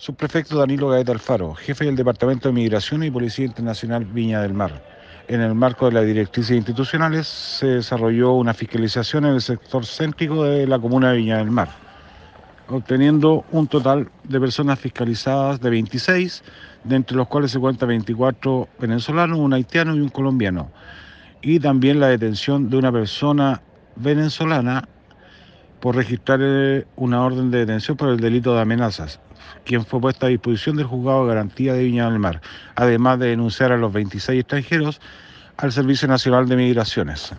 Subprefecto Danilo Gaeta Alfaro, jefe del Departamento de Migración y Policía Internacional Viña del Mar. En el marco de las directrices institucionales se desarrolló una fiscalización en el sector céntrico de la comuna de Viña del Mar, obteniendo un total de personas fiscalizadas de 26, de entre los cuales se cuentan 24 venezolanos, un haitiano y un colombiano, y también la detención de una persona venezolana por registrar una orden de detención por el delito de amenazas, quien fue puesta a disposición del juzgado de garantía de Viña del Mar, además de denunciar a los 26 extranjeros al Servicio Nacional de Migraciones.